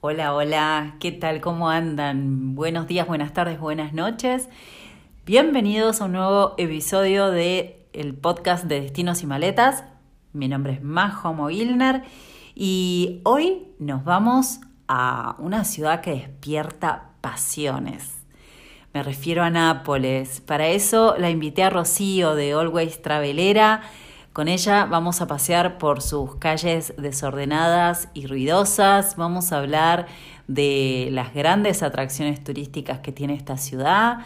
Hola, hola, ¿qué tal? ¿Cómo andan? Buenos días, buenas tardes, buenas noches. Bienvenidos a un nuevo episodio de el podcast de Destinos y Maletas. Mi nombre es Majo Mogilner y hoy nos vamos a una ciudad que despierta pasiones. Me refiero a Nápoles. Para eso la invité a Rocío de Always Travelera con ella vamos a pasear por sus calles desordenadas y ruidosas, vamos a hablar de las grandes atracciones turísticas que tiene esta ciudad,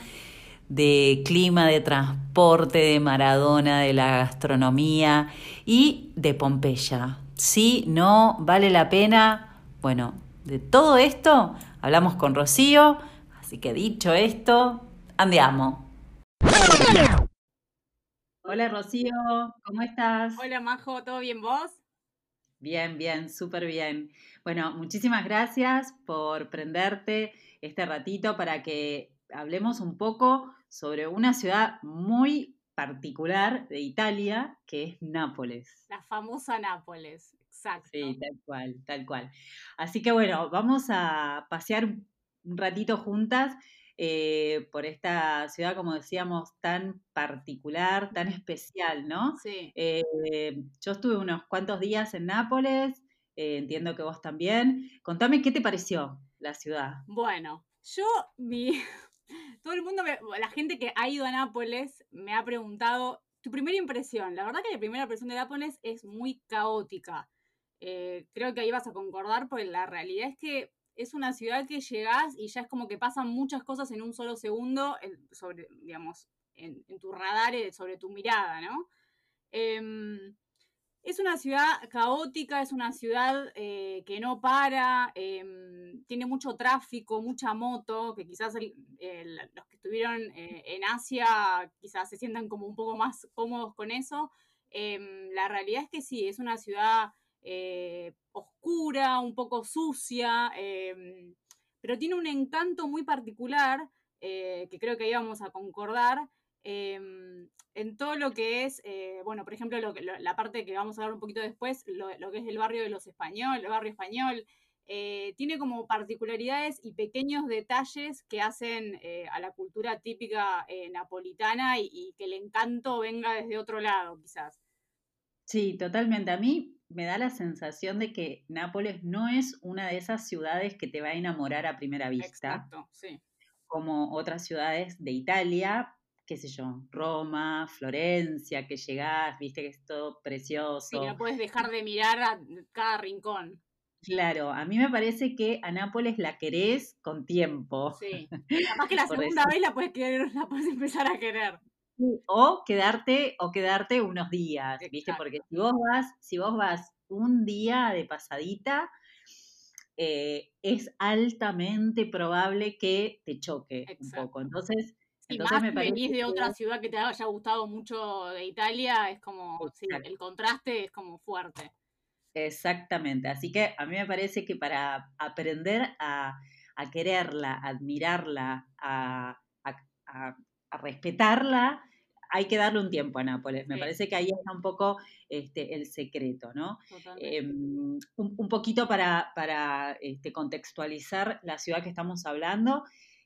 de clima, de transporte, de Maradona, de la gastronomía y de Pompeya. Sí, no, vale la pena. Bueno, de todo esto hablamos con Rocío, así que dicho esto, andiamo. Hola Rocío, ¿cómo estás? Hola Majo, ¿todo bien vos? Bien, bien, súper bien. Bueno, muchísimas gracias por prenderte este ratito para que hablemos un poco sobre una ciudad muy particular de Italia, que es Nápoles. La famosa Nápoles, exacto. Sí, tal cual, tal cual. Así que bueno, vamos a pasear un ratito juntas eh, por esta ciudad, como decíamos, tan particular, tan especial, ¿no? Sí. Eh, yo estuve unos cuantos días en Nápoles, eh, entiendo que vos también. Contame qué te pareció la ciudad. Bueno, yo, mi, todo el mundo, la gente que ha ido a Nápoles me ha preguntado tu primera impresión. La verdad que la primera impresión de Nápoles es muy caótica. creo que ahí vas a concordar, porque la realidad es que es una ciudad que llegás y ya es como que pasan muchas cosas en un solo segundo sobre, digamos, en, tu radar, sobre tu mirada, ¿no? Em, es una ciudad caótica, es una ciudad eh, que no para, em, tiene mucho tráfico, mucha moto, que quizás los que estuvieron eh, en Asia quizás se sientan como un poco más cómodos con eso. Em, la realidad es que sí, es una ciudad eh, oscura, un poco sucia, em, pero tiene un encanto muy particular eh, que creo que íbamos a concordar em, en todo lo que es, eh, bueno, por ejemplo, la parte que vamos a hablar un poquito después, lo, que es el barrio de los españoles, el barrio español, tiene como particularidades y pequeños detalles que hacen a la cultura típica napolitana y, que el encanto venga desde otro lado, quizás. Sí, totalmente. A mí me da la sensación de que Nápoles no es una de esas ciudades que te va a enamorar a primera vista. Exacto, sí. Como otras ciudades de Italia, qué sé yo, Roma, Florencia, que llegás, viste que es todo precioso. Sí, no puedes dejar de mirar a cada rincón. Claro, a mí me parece que a Nápoles la querés con tiempo. Sí. Capaz que la segunda vez la puedes querer, la puedes empezar a querer. O quedarte, o quedarte unos días, ¿viste? Porque si vos vas, si vos vas un día de pasadita, eh, es altamente probable que te choque un poco. Entonces, entonces me parece venís de otra ciudad que te haya gustado mucho de Italia, es como, sí, el contraste es como fuerte. Exactamente. Así que a mí me parece que para aprender a, quererla, admirarla, a, a respetarla, hay que darle un tiempo a Nápoles. Me parece que ahí está un poco este, el secreto, ¿no? Em, un, poquito para, para este, contextualizar la ciudad que estamos hablando.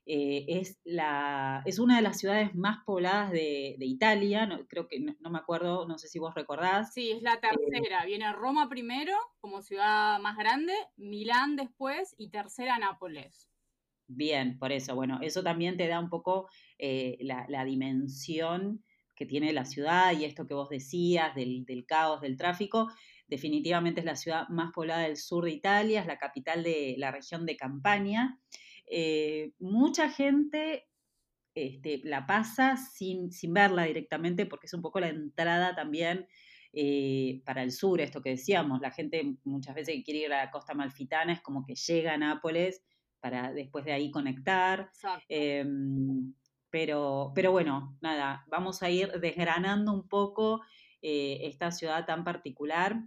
Eh, es, la, es una de las ciudades más pobladas de, Italia, creo que no, me acuerdo, no sé si vos recordás. Sí, es la eh, tercera, viene Roma primero como ciudad más grande, Milán después y tercera Nápoles. Bien, por eso, bueno, eso también te da un poco eh, la, dimensión que tiene la ciudad y esto que vos decías del, caos, del tráfico. Definitivamente es la ciudad más poblada del sur de Italia, es la capital de la región de Campania. Eh, mucha gente este, la pasa sin, sin, verla directamente porque es un poco la entrada también eh, para el sur, esto que decíamos, la gente muchas veces que quiere ir a la costa malfitana es como que llega a Nápoles para después de ahí conectar. Pero, pero bueno, nada, vamos a ir desgranando un poco eh, esta ciudad tan particular.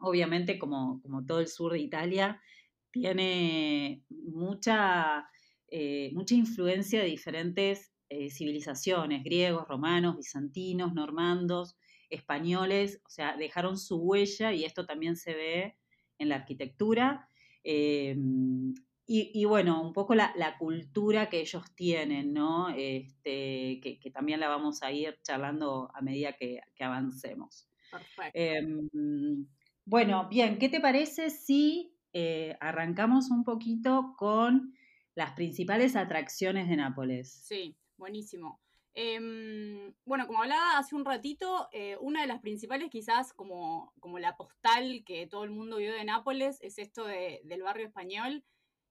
Obviamente, como, como, todo el sur de Italia, tiene mucha, eh, mucha influencia de diferentes eh, civilizaciones, griegos, romanos, bizantinos, normandos, españoles, o sea, dejaron su huella y esto también se ve en la arquitectura Em, y, bueno, un poco la, cultura que ellos tienen, ¿no? Este, que, también la vamos a ir charlando a medida que, avancemos. Perfecto. Em, bueno, bien, ¿qué te parece si eh, arrancamos un poquito con las principales atracciones de Nápoles? Sí, buenísimo. Em, bueno, como hablaba hace un ratito, eh, una de las principales quizás como, como la postal que todo el mundo vio de Nápoles es esto del barrio español,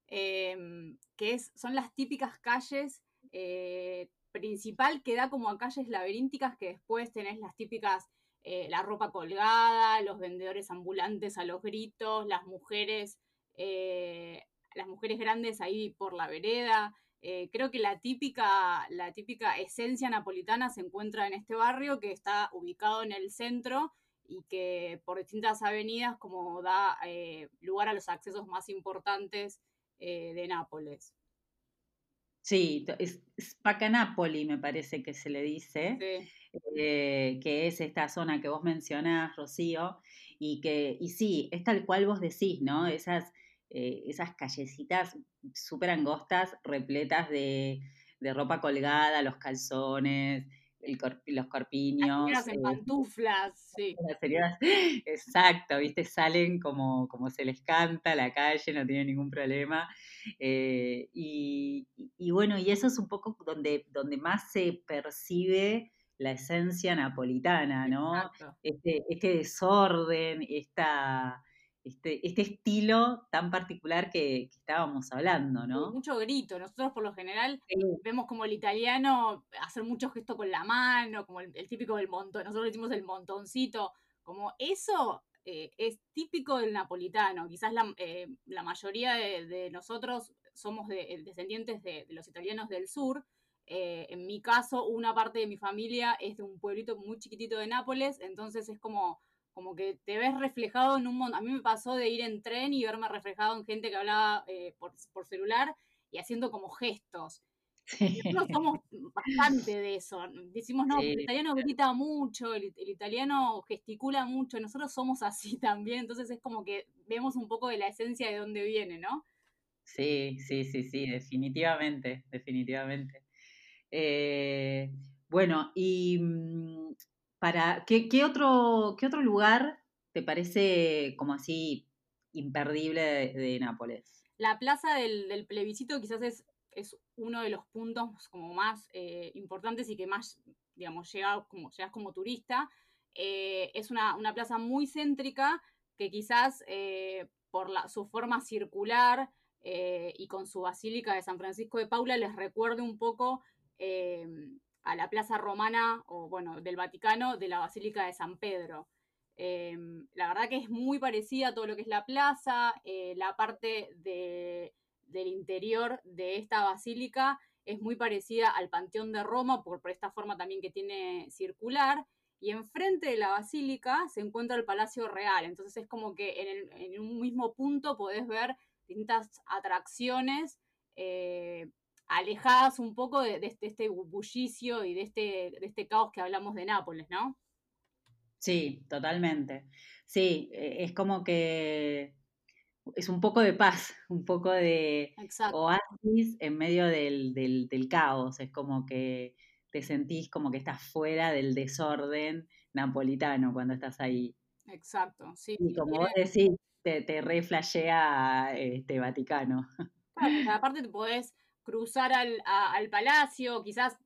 em, que es, son las típicas calles eh, principal que da como a calles laberínticas que después tenés las típicas, eh, la ropa colgada, los vendedores ambulantes a los gritos, las mujeres, las mujeres grandes ahí por la vereda. Eh, creo que la típica, la típica esencia napolitana se encuentra en este barrio que está ubicado en el centro y que por distintas avenidas como da eh, lugar a los accesos más importantes eh, de Nápoles. Sí, es Spacanapoli me parece que se le dice, que es esta zona que vos mencionás, Rocío, y que, y sí, es tal cual vos decís, ¿no? Esas eh, esas callecitas súper angostas, repletas de, ropa colgada, los calzones, los corpiños. Las en eh, pantuflas, sí. exacto, ¿viste? Salen como, como se les canta a la calle, no tienen ningún problema. Eh, y, bueno, y eso es un poco donde, donde más se percibe la esencia napolitana, ¿no? Este, este desorden, esta este, este, estilo tan particular que, estábamos hablando, ¿no? Mucho grito. Nosotros por lo general vemos como el italiano hacer mucho gesto con la mano, como el, típico del montón. Nosotros decimos el montoncito. Como eso eh, es típico del napolitano. Quizás la, eh, mayoría de, nosotros somos eh, descendientes de, los italianos del sur. en mi caso, una parte de mi familia es de un pueblito muy chiquitito de Nápoles, entonces es como como que te ves reflejado en un montón. A mí me pasó de ir en tren y verme reflejado en gente que hablaba eh, por, celular y haciendo como gestos. Nosotros somos bastante de eso. Decimos, no, el italiano grita mucho, el, italiano gesticula mucho, nosotros somos así también, entonces es como que vemos un poco de la esencia de dónde viene, ¿no? Sí, sí, sí, sí, definitivamente, definitivamente. Eh, bueno, y mm, ¿qué, otro, ¿Qué otro lugar te parece como así imperdible de, Nápoles? La plaza del, plebiscito quizás es, es, uno de los puntos como más eh, importantes y que más, digamos, como, llegas como turista. Eh, es una, plaza muy céntrica que quizás eh, por su forma circular y con su basílica de San Francisco de Paula les recuerde un poco a la plaza romana o bueno, del Vaticano de la Basílica de San Pedro. Em, la verdad que es muy parecida a todo lo que es la plaza, eh, la parte del interior de esta basílica es muy parecida al Panteón de Roma por, esta forma también que tiene circular. Y enfrente de la basílica se encuentra el Palacio Real. Entonces es como que en, un mismo punto podés ver distintas atracciones eh, alejadas un poco de, este, bullicio y de este, de este caos que hablamos de Nápoles, ¿no? Sí, totalmente. Sí, e, es como que es un poco de paz, un poco de oasis en medio del, caos. Es como que te sentís como que estás fuera del desorden napolitano cuando estás ahí. Exacto, sí. Y como vos decís, te, te reflejea este Vaticano. aparte te podés cruzar al, al palacio, quizás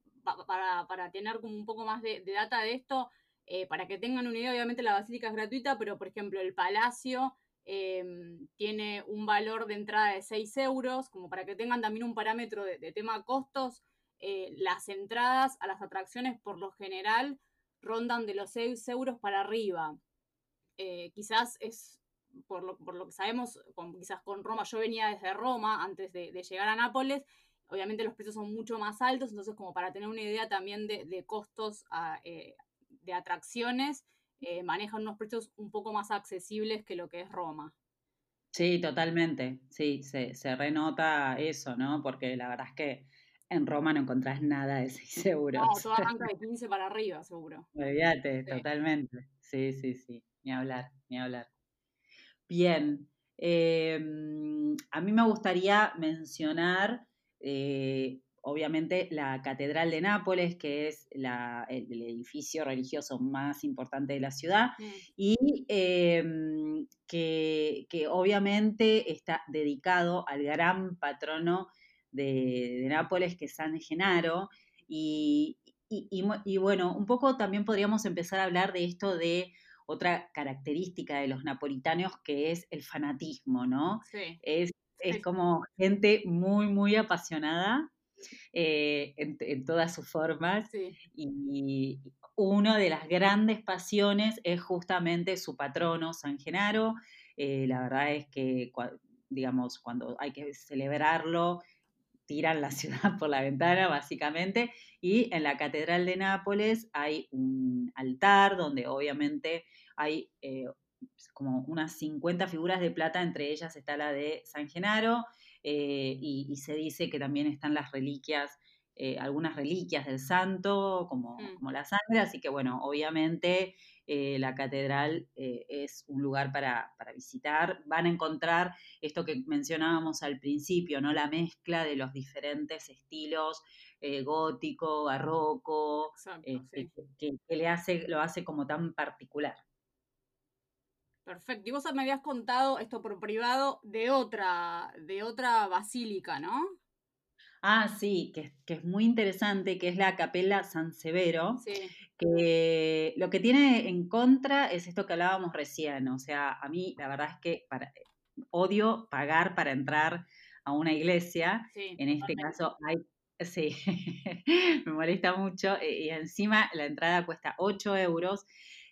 para, tener como un poco más de, data de esto, eh, para que tengan una idea, obviamente la basílica es gratuita, pero por ejemplo el palacio em, tiene un valor de entrada de 6 euros, como para que tengan también un parámetro de, tema costos, eh, las entradas a las atracciones por lo general rondan de los 6 euros para arriba. Eh, quizás es, por lo, por lo, que sabemos, quizás con Roma, yo venía desde Roma antes de, de llegar a Nápoles, Obviamente los precios son mucho más altos, entonces como para tener una idea también de, costos eh, de atracciones, eh, manejan unos precios un poco más accesibles que lo que es Roma. Sí, totalmente. Sí, se, renota eso, ¿no? Porque la verdad es que en Roma no encontrás nada de 6 euros. No, toda arranca de 15 para arriba, seguro. Olvídate, totalmente. Sí, sí, sí. Ni hablar, ni hablar. Bien. Em, a mí me gustaría mencionar, eh, obviamente, la Catedral de Nápoles, que es el, edificio religioso más importante de la ciudad, mm. y em, que, obviamente está dedicado al gran patrono de, Nápoles, que es San Genaro. Y, y, bueno, un poco también podríamos empezar a hablar de esto de otra característica de los napolitanos que es el fanatismo, ¿no? Sí. Es, es como gente muy, muy apasionada eh, en, todas sus formas. Y una de las grandes pasiones es justamente su patrono, San Genaro. Eh, la verdad es que, digamos, cuando hay que celebrarlo, tiran la ciudad por la ventana, básicamente. Y en la Catedral de Nápoles hay un altar donde obviamente hay eh, como unas 50 figuras de plata, entre ellas está la de San Genaro, eh, y, se dice que también están las reliquias, eh, algunas reliquias del santo, como, mm. como, la sangre, así que bueno, obviamente la catedral es un lugar para, para, visitar. Van a encontrar esto que mencionábamos al principio, ¿no? La mezcla de los diferentes estilos gótico, barroco, que, que, le hace, lo hace como tan particular. Perfecto. Y vos me habías contado esto por privado de otra, de otra basílica, ¿no? Ah, sí, que, es muy interesante, que es la Capella San Severo, sí. que lo que tiene en contra es esto que hablábamos recién, o sea, a mí la verdad es que para, odio pagar para entrar a una iglesia, en este caso hay, sí, me molesta mucho, eh, y encima la entrada cuesta 8 euros,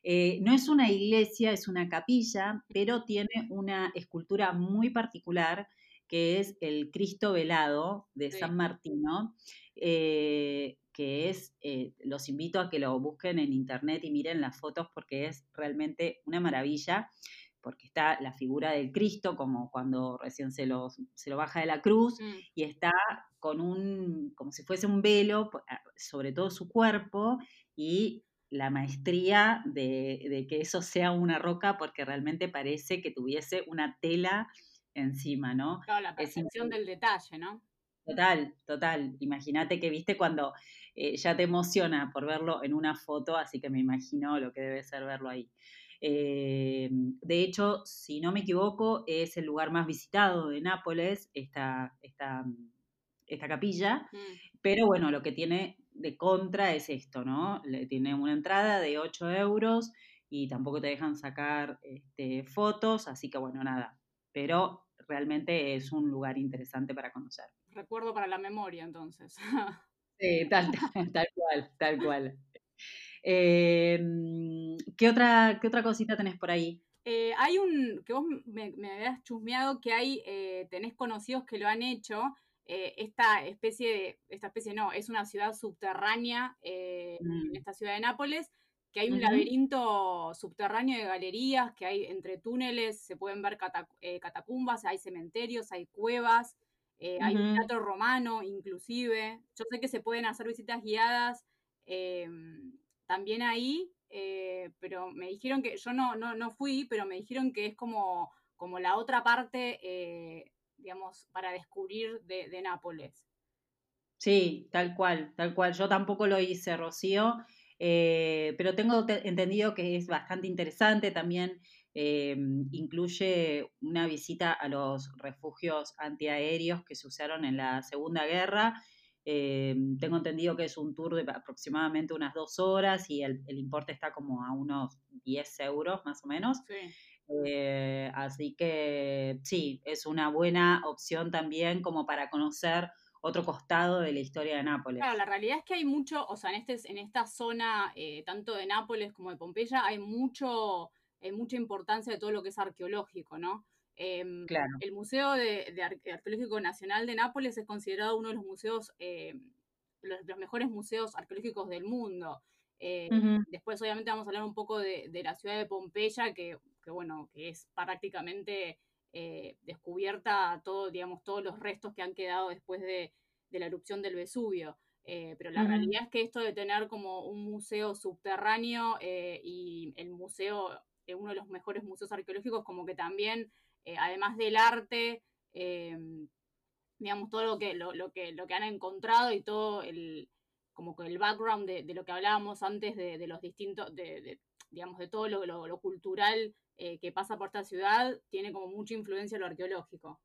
eh, no es una iglesia, es una capilla, pero tiene una escultura muy particular que es el Cristo velado de San Martino, eh, que es, eh, los invito a que lo busquen en internet y miren las fotos porque es realmente una maravilla, porque está la figura del Cristo como cuando recién se lo, se lo baja de la cruz mm. y está con un, como si fuese un velo sobre todo su cuerpo y la maestría de, que eso sea una roca porque realmente parece que tuviese una tela encima, ¿no? Claro, la percepción del detalle, ¿no? Total, total. Imagínate que viste cuando eh, ya te emociona por verlo en una foto, así que me imagino lo que debe ser verlo ahí. Eh, de hecho, si no me equivoco, es el lugar más visitado de Nápoles, esta, esta, esta capilla. Mm. Pero bueno, lo que tiene de contra es esto, ¿no? Le tiene una entrada de 8 euros y tampoco te dejan sacar este, fotos, así que bueno, nada. Pero realmente es un lugar interesante para conocer. Recuerdo para la memoria, entonces. sí, tal, cual, tal cual. Em, ¿qué, otra, ¿Qué otra cosita tenés por ahí? Eh, hay un, que vos me, me habías chusmeado que hay, eh, tenés conocidos que lo han hecho, eh, esta especie de, esta especie no, es una ciudad subterránea eh, en mm. esta ciudad de Nápoles, que hay un laberinto subterráneo de galerías, que hay entre túneles, se pueden ver eh, catacumbas, hay cementerios, hay cuevas, hay un teatro romano inclusive. Yo sé que se pueden hacer visitas guiadas em, también ahí, pero me dijeron que, yo no, no, no fui, pero me dijeron que es como, como la otra parte digamos, para descubrir de, Nápoles. Sí, tal cual, tal cual. Yo tampoco lo hice, Rocío, eh, pero tengo entendido que es bastante interesante también. Eh, incluye una visita a los refugios antiaéreos que se usaron en la Segunda Guerra. Eh, tengo entendido que es un tour de aproximadamente unas dos horas y el, el importe está como a unos 10 euros más o menos. Sí. Eh, así que sí, es una buena opción también como para conocer otro costado de la historia de Nápoles. Claro, la realidad es que hay mucho, o sea, en, este, en esta zona, eh, tanto de Nápoles como de Pompeya, hay mucho, mucha importancia de todo lo que es arqueológico, ¿no? Em, claro. El Museo de, Arqueológico Nacional de Nápoles es considerado uno de los museos, eh, los, mejores museos arqueológicos del mundo. Después, obviamente, vamos a hablar un poco de, de la ciudad de Pompeya, que que bueno, que es prácticamente eh, descubierta todo, digamos, todos los restos que han quedado después de, la erupción del Vesubio. Eh, pero la realidad es que esto de tener como un museo subterráneo eh, y el museo, uno de los mejores museos arqueológicos, como que también además del arte, digamos, todo lo que, lo, que, lo que han encontrado y todo el, como que el background de, lo que hablábamos antes de, los distintos, de, digamos, de todo lo, lo cultural que pasa por esta ciudad, tiene como mucha influencia lo arqueológico.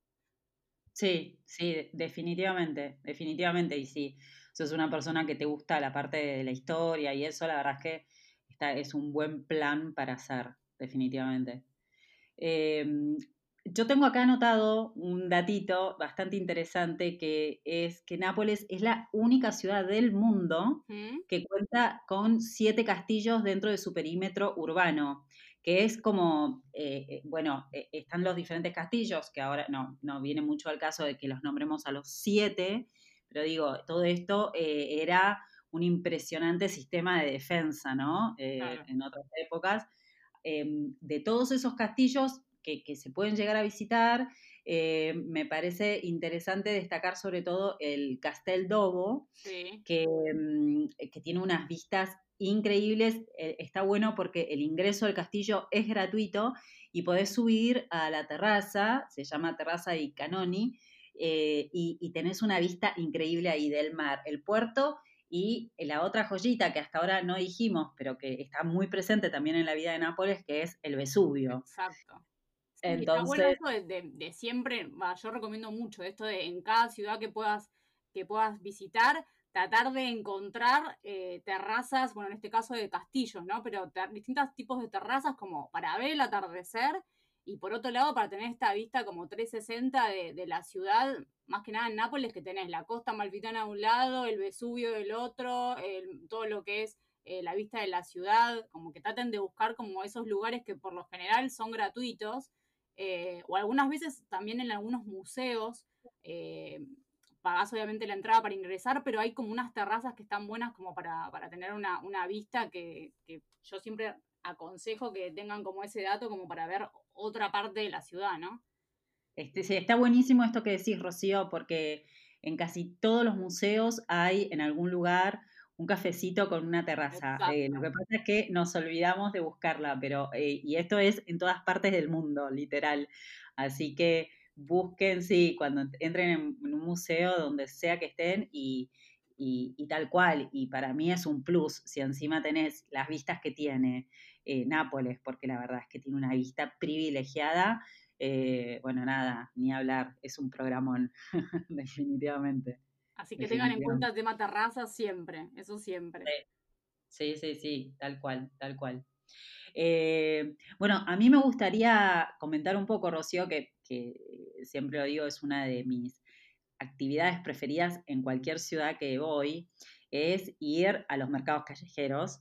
Sí, sí, definitivamente, definitivamente. Y si sos una persona que te gusta la parte de la historia y eso, la verdad es que está, es un buen plan para hacer, definitivamente. Em, yo tengo acá anotado un datito bastante interesante que es que Nápoles es la única ciudad del mundo que cuenta con siete castillos dentro de su perímetro urbano que es como, eh, eh, bueno, eh, están los diferentes castillos, que ahora no, no viene mucho al caso de que los nombremos a los siete, pero digo, todo esto era un impresionante sistema de defensa, ¿no? En otras épocas. Em, de todos esos castillos que, se pueden llegar a visitar, me parece interesante destacar sobre todo el Castel Dobo, que, mm, que, tiene unas vistas increíbles. Eh, está bueno porque el ingreso al castillo es gratuito y podés subir a la terraza, se llama Terraza di Canoni, eh, y, tenés una vista increíble ahí del mar, el puerto y la otra joyita que hasta ahora no dijimos, pero que está muy presente también en la vida de Nápoles, que es el Vesubio. Exacto. Entonces, bueno de, siempre, yo recomiendo mucho esto de en cada ciudad que puedas, que puedas visitar, tratar de encontrar eh, terrazas, bueno, en este caso de castillos, ¿no? Pero distintos tipos de terrazas como para ver el atardecer y por otro lado para tener esta vista como 360 de, la ciudad, más que nada en Nápoles, que tenés la costa malfitana de un lado, el Vesubio del otro, todo lo que es eh, la vista de la ciudad, como que traten de buscar como esos lugares que por lo general son gratuitos, eh, o algunas veces también en algunos museos, pagás obviamente la entrada para ingresar, pero hay como unas terrazas que están buenas como para, tener una, vista que, yo siempre aconsejo que tengan como ese dato como para ver otra parte de la ciudad, ¿no? Este, sí, está buenísimo esto que decís, Rocío, porque en casi todos los museos hay en algún lugar un cafecito con una terraza. Eh, lo que pasa es que nos olvidamos de buscarla, pero eh, y esto es en todas partes del mundo, literal. Así que busquen, sí, cuando entren en, un museo, donde sea que estén, y, tal cual. Y para mí es un plus si encima tenés las vistas que tiene eh, Nápoles, porque la verdad es que tiene una vista privilegiada. Eh, bueno, nada, ni hablar, es un programón, definitivamente. Así que tengan en cuenta el tema terraza siempre, eso siempre. Sí, sí, sí, tal cual, tal cual. Eh, bueno, a mí me gustaría comentar un poco, Rocío, que siempre lo digo, es una de mis actividades preferidas en cualquier ciudad que voy, es ir a los mercados callejeros.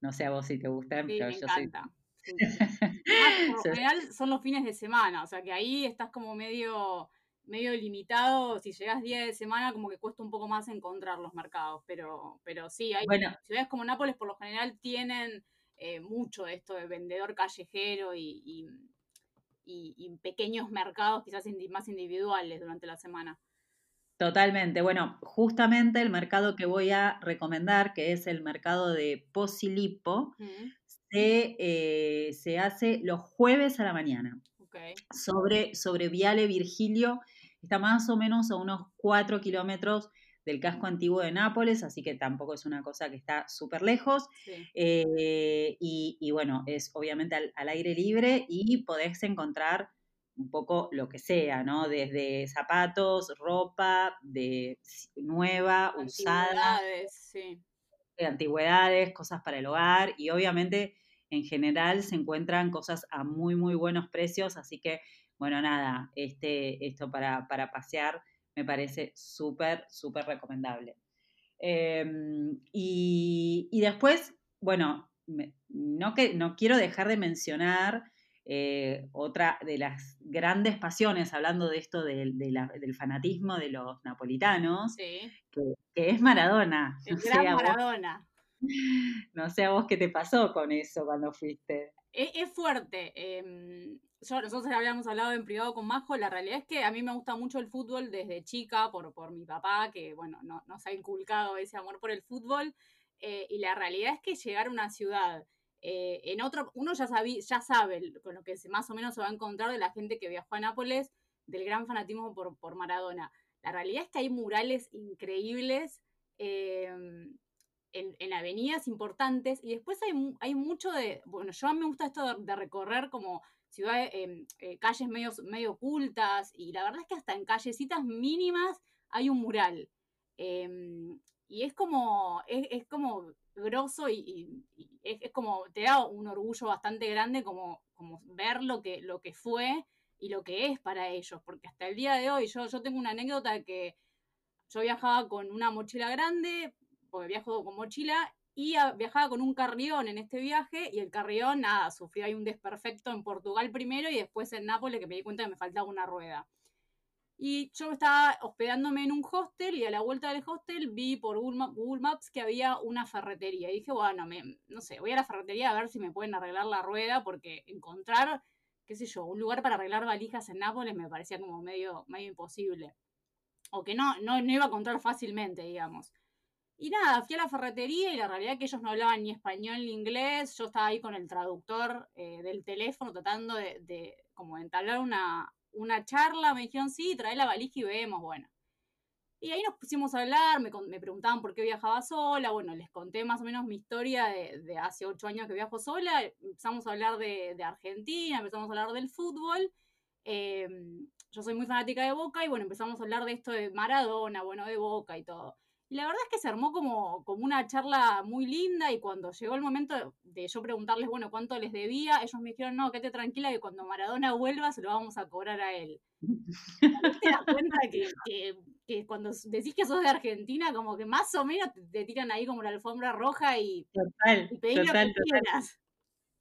No sé a vos si te gustan, pero me yo encanta. por general son los fines de semana, o sea que ahí estás como medio medio limitado, si llegas día de semana como que cuesta un poco más encontrar los mercados, pero, pero sí, hay ciudades como Nápoles por lo general tienen eh, mucho esto de vendedor callejero y, y, pequeños mercados quizás más individuales durante la semana. Totalmente. Bueno, justamente el mercado que voy a recomendar, que es el mercado de Posilipo, eh, se, hace los jueves a la mañana. Sobre, sobre Viale Virgilio, está más o menos a unos 4 kilómetros del casco antiguo de Nápoles, así que tampoco es una cosa que está súper lejos. Eh, y, bueno, es obviamente al, aire libre y podés encontrar un poco lo que sea, ¿no? Desde zapatos, ropa, de nueva, usada. Sí. De antigüedades, cosas para el hogar y obviamente en general se encuentran cosas a muy, muy buenos precios, así que, bueno, nada, este, esto para, para pasear me parece súper, súper recomendable. Em, y, después, bueno, no, que, no quiero dejar de mencionar eh, otra de las grandes pasiones, hablando de esto del fanatismo de los napolitanos, que, es Maradona. El gran Maradona. no sé a vos qué te pasó con eso cuando fuiste. Es, fuerte. Em, yo, nosotros habíamos hablado en privado con Majo, la realidad es que a mí me gusta mucho el fútbol desde chica por, por mi papá, que bueno, no, nos ha inculcado ese amor por el fútbol. Eh, y la realidad es que llegar a una ciudad Eh, en otro, uno ya, ya sabe con lo que más o menos se va a encontrar de la gente que viajó a Nápoles, del gran fanatismo por, por Maradona. La realidad es que hay murales increíbles em, en, avenidas importantes y después hay, hay, mucho de, bueno, yo me gusta esto de, recorrer como ciudades, em, eh, calles medio, medio ocultas y la verdad es que hasta en callecitas mínimas hay un mural. Em, y es como, es, como grosso y, es, como, te da un orgullo bastante grande como, como ver lo que, lo que fue y lo que es para ellos, porque hasta el día de hoy yo, yo tengo una anécdota que yo viajaba con una mochila grande, porque viajo con mochila, y viajaba con un carrión en este viaje, y el carrión, nada, sufrió ahí un desperfecto en Portugal primero y después en Nápoles, que me di cuenta que me faltaba una rueda. Y yo estaba hospedándome en un hostel y a la vuelta del hostel vi por Google Maps que había una ferretería. Y dije, bueno, me, no sé, voy a la ferretería a ver si me pueden arreglar la rueda, porque encontrar qué sé yo, un lugar para arreglar valijas en Nápoles me parecía como medio, medio imposible. O que no, no, iba a encontrar fácilmente, digamos. Y nada, fui a la ferretería y la realidad es que ellos no hablaban ni español ni inglés. Yo estaba ahí con el traductor eh, del teléfono tratando de, como entablar una, una charla. Me dijeron, sí, trae la valija y vemos. Bueno, y ahí nos pusimos a hablar, me, me, preguntaban por qué viajaba sola, bueno, les conté más o menos mi historia de, hace ocho años que viajo sola, empezamos a hablar de, Argentina, empezamos a hablar del fútbol, em, yo soy muy fanática de Boca y bueno, empezamos a hablar de esto de Maradona, bueno, de Boca y todo. Y la verdad es que se armó como, como una charla muy linda y cuando llegó el momento de, yo preguntarles, bueno, cuánto les debía, ellos me dijeron, no, quédate tranquila que cuando Maradona vuelva se lo vamos a cobrar a él. ¿Te das cuenta que, que, cuando decís que sos de Argentina, como que más o menos te, tiran ahí como la alfombra roja y, total, total,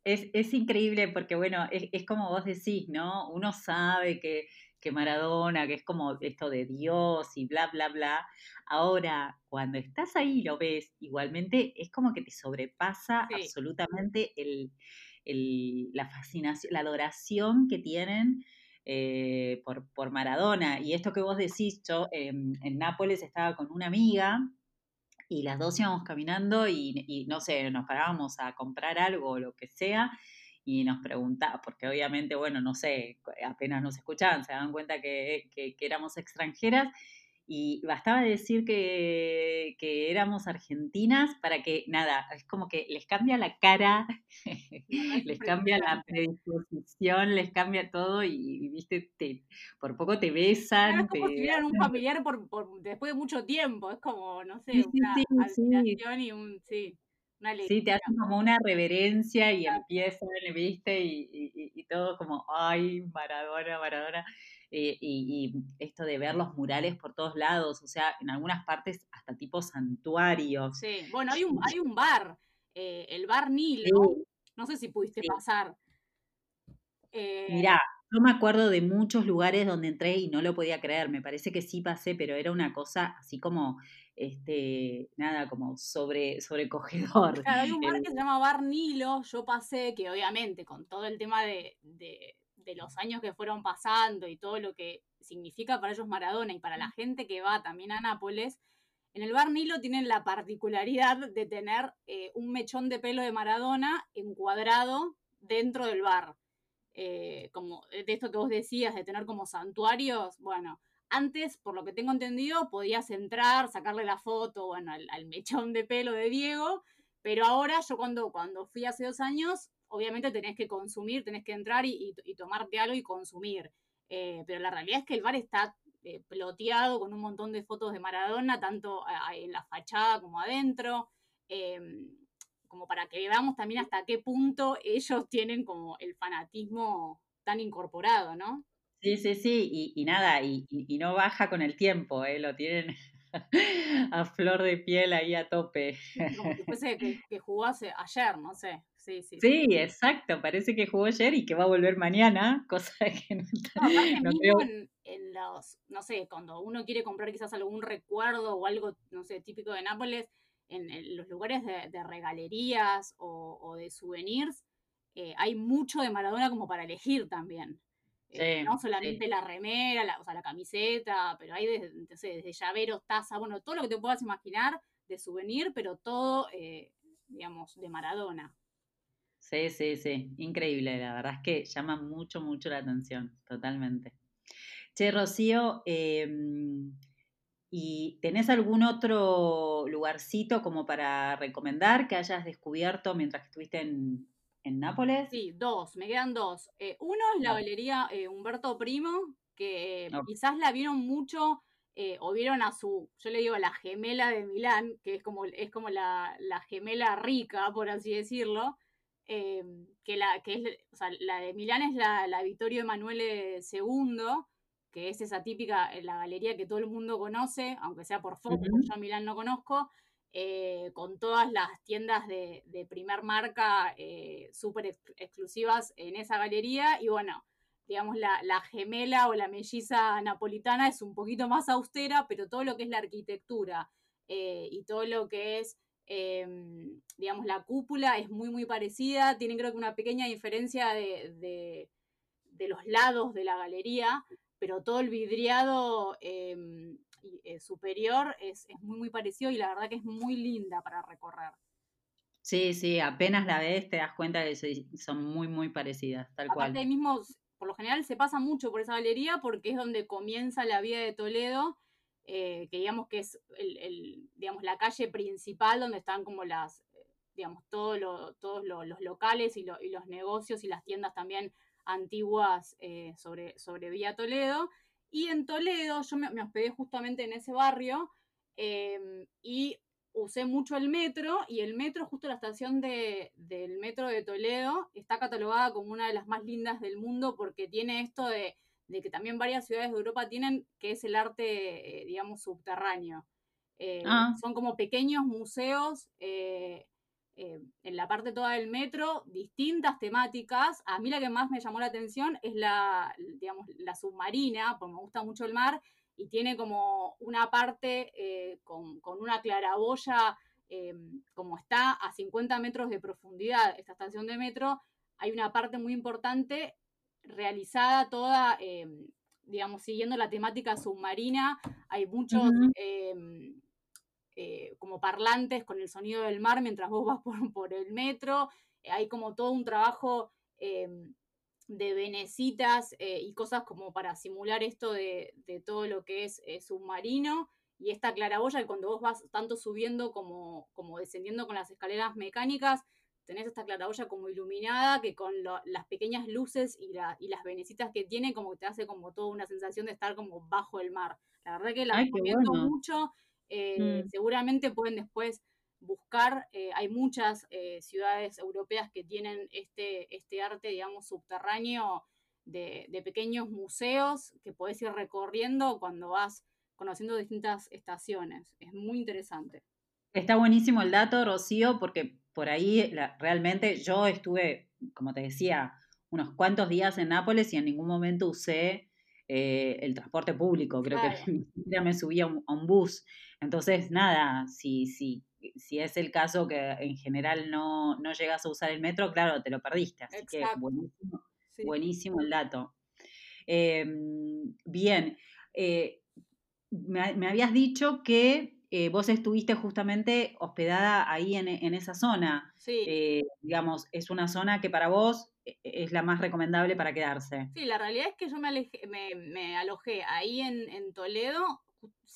Es, es, increíble porque, bueno, es, es como vos decís, ¿no? Uno sabe que que Maradona, que es como esto de Dios y bla, bla, bla. Ahora, cuando estás ahí y lo ves, igualmente es como que te sobrepasa absolutamente el, la fascinación, la adoración que tienen eh, por, por, Maradona. Y esto que vos decís, yo en Nápoles estaba con una amiga y las dos íbamos caminando y, y, no sé, nos parábamos a comprar algo o lo que sea y nos preguntaba, porque obviamente, bueno, no sé, apenas nos escuchaban, se daban cuenta que, que, éramos extranjeras y bastaba decir que, que, éramos argentinas para que, nada, es como que les cambia la cara, les cambia la predisposición, les cambia todo y, viste, te, por poco te besan. es como si vieran un familiar por, por, después de mucho tiempo, es como, no sé, una sí, y un, sí sí, te hacen como una reverencia y empiezan, ¿viste? Y, y, todo como, ay, Maradona, Maradona. Eh, y, esto de ver los murales por todos lados, o sea, en algunas partes hasta tipo santuarios. Sí, bueno, hay un, hay un bar, eh, el bar Nilo, no sé si pudiste pasar. Eh, Mirá, yo me acuerdo de muchos lugares donde entré y no lo podía creer, me parece que sí pasé, pero era una cosa así como este, nada, como sobre, sobrecogedor. Claro, hay un bar que se llama Bar Nilo, yo pasé, que obviamente con todo el tema de, de, los años que fueron pasando y todo lo que significa para ellos Maradona y para la gente que va también a Nápoles, en el Bar Nilo tienen la particularidad de tener eh, un mechón de pelo de Maradona encuadrado dentro del bar. Eh, como de esto que vos decías, de tener como santuarios, bueno, antes, por lo que tengo entendido, podías entrar, sacarle la foto, bueno, al, mechón de pelo de Diego, pero ahora yo cuando, cuando fui hace dos años, obviamente tenés que consumir, tenés que entrar y, tomarte algo y consumir. Eh, pero la realidad es que el bar está eh, ploteado con un montón de fotos de Maradona, tanto en la fachada como adentro, em, como para que veamos también hasta qué punto ellos tienen como el fanatismo tan incorporado, ¿no? Sí, sí, sí, y, y nada, y, y, no baja con el tiempo, ¿eh? lo tienen a flor de piel ahí a tope. Como que fuese que, jugó hace, ayer, no sé. Sí, sí, sí, exacto, parece que jugó ayer y que va a volver mañana, cosa que no, no, creo... en, los, no sé, cuando uno quiere comprar quizás algún recuerdo o algo, no sé, típico de Nápoles, en, los lugares de, regalerías o, de souvenirs, eh, hay mucho de Maradona como para elegir también. Eh, no solamente la remera, la, o sea, la camiseta, pero hay desde, desde llaveros, taza, bueno, todo lo que te puedas imaginar de souvenir, pero todo, eh, digamos, de Maradona. Sí, sí, sí, increíble, la verdad es que llama mucho, mucho la atención, totalmente. Che, Rocío, em, ¿y tenés algún otro lugarcito como para recomendar que hayas descubierto mientras que estuviste en, Nápoles? Sí, dos, me quedan dos. Eh, uno es la galería eh, Humberto Primo, que quizás la vieron mucho eh, o vieron a su, yo le digo la gemela de Milán, que es como, es como la, gemela rica, por así decirlo, eh, que, la, que es, o sea, la de Milán es la, la Vittorio Emanuele II, que es esa típica, eh, la galería que todo el mundo conoce, aunque sea por foto, yo a Milán no conozco, con todas las tiendas de, de primer marca súper exclusivas en esa galería, y bueno, digamos, la, gemela o la melliza napolitana es un poquito más austera, pero todo lo que es la arquitectura eh, y todo lo que es, em, digamos, la cúpula es muy, muy parecida. Tienen creo que una pequeña diferencia de, los lados de la galería, pero todo el vidriado em, eh, superior es, muy, muy parecido y la verdad que es muy linda para recorrer. Sí, sí, apenas la ves te das cuenta que son muy, muy parecidas, tal cual. Aparte, mismo por lo general se pasa mucho por esa galería porque es donde comienza la vía de Toledo, eh, que digamos que es el, digamos, la calle principal donde están como las, eh, digamos, todos los locales y, los negocios y las tiendas también antiguas eh, sobre, sobre Vía Toledo. Y en Toledo yo me, me hospedé justamente en ese barrio y usé mucho el metro y el metro, justo la estación de, del metro de Toledo, está catalogada como una de las más lindas del mundo porque tiene esto de, que también varias ciudades de Europa tienen, que es el arte, eh, digamos, subterráneo. Eh, ah. Son como pequeños museos eh, en la parte toda del metro, distintas temáticas. A mí la que más me llamó la atención es la, digamos, la submarina, porque me gusta mucho el mar, y tiene como una parte eh, con, una claraboya, eh, como está a 50 metros de profundidad esta estación de metro, hay una parte muy importante realizada toda, eh, digamos, siguiendo la temática submarina, hay muchos... como parlantes con el sonido del mar mientras vos vas por, por el metro, hay como todo un trabajo de venecitas eh, y cosas como para simular esto de, todo lo que es eh, submarino. Y esta claraboya, que cuando vos vas tanto subiendo como, como descendiendo con las escaleras mecánicas, tenés esta claraboya como iluminada, que con las pequeñas luces y, las venecitas que tiene, como que te hace como toda una sensación de estar como bajo el mar. La verdad que la recomiendo mucho. Eh, mm. Seguramente pueden después buscar. Eh, hay muchas eh, ciudades europeas que tienen este, este arte, digamos, subterráneo de, pequeños museos que puedes ir recorriendo cuando vas conociendo distintas estaciones. Es muy interesante. Está buenísimo el dato, Rocío, porque por ahí realmente yo estuve, como te decía, unos cuantos días en Nápoles y en ningún momento usé eh, el transporte público, creo que ni siquiera me subí a un, a un, bus. Entonces, nada, si, si si es el caso que en general no, llegas a usar el metro, claro, te lo perdiste. Así que buenísimo, buenísimo el dato. Em, bien, eh, me, habías dicho que eh, vos estuviste justamente hospedada ahí en, esa zona. Sí. Eh, digamos, es una zona que para vos es la más recomendable para quedarse. Sí, la realidad es que yo me, me, alojé ahí en, en Toledo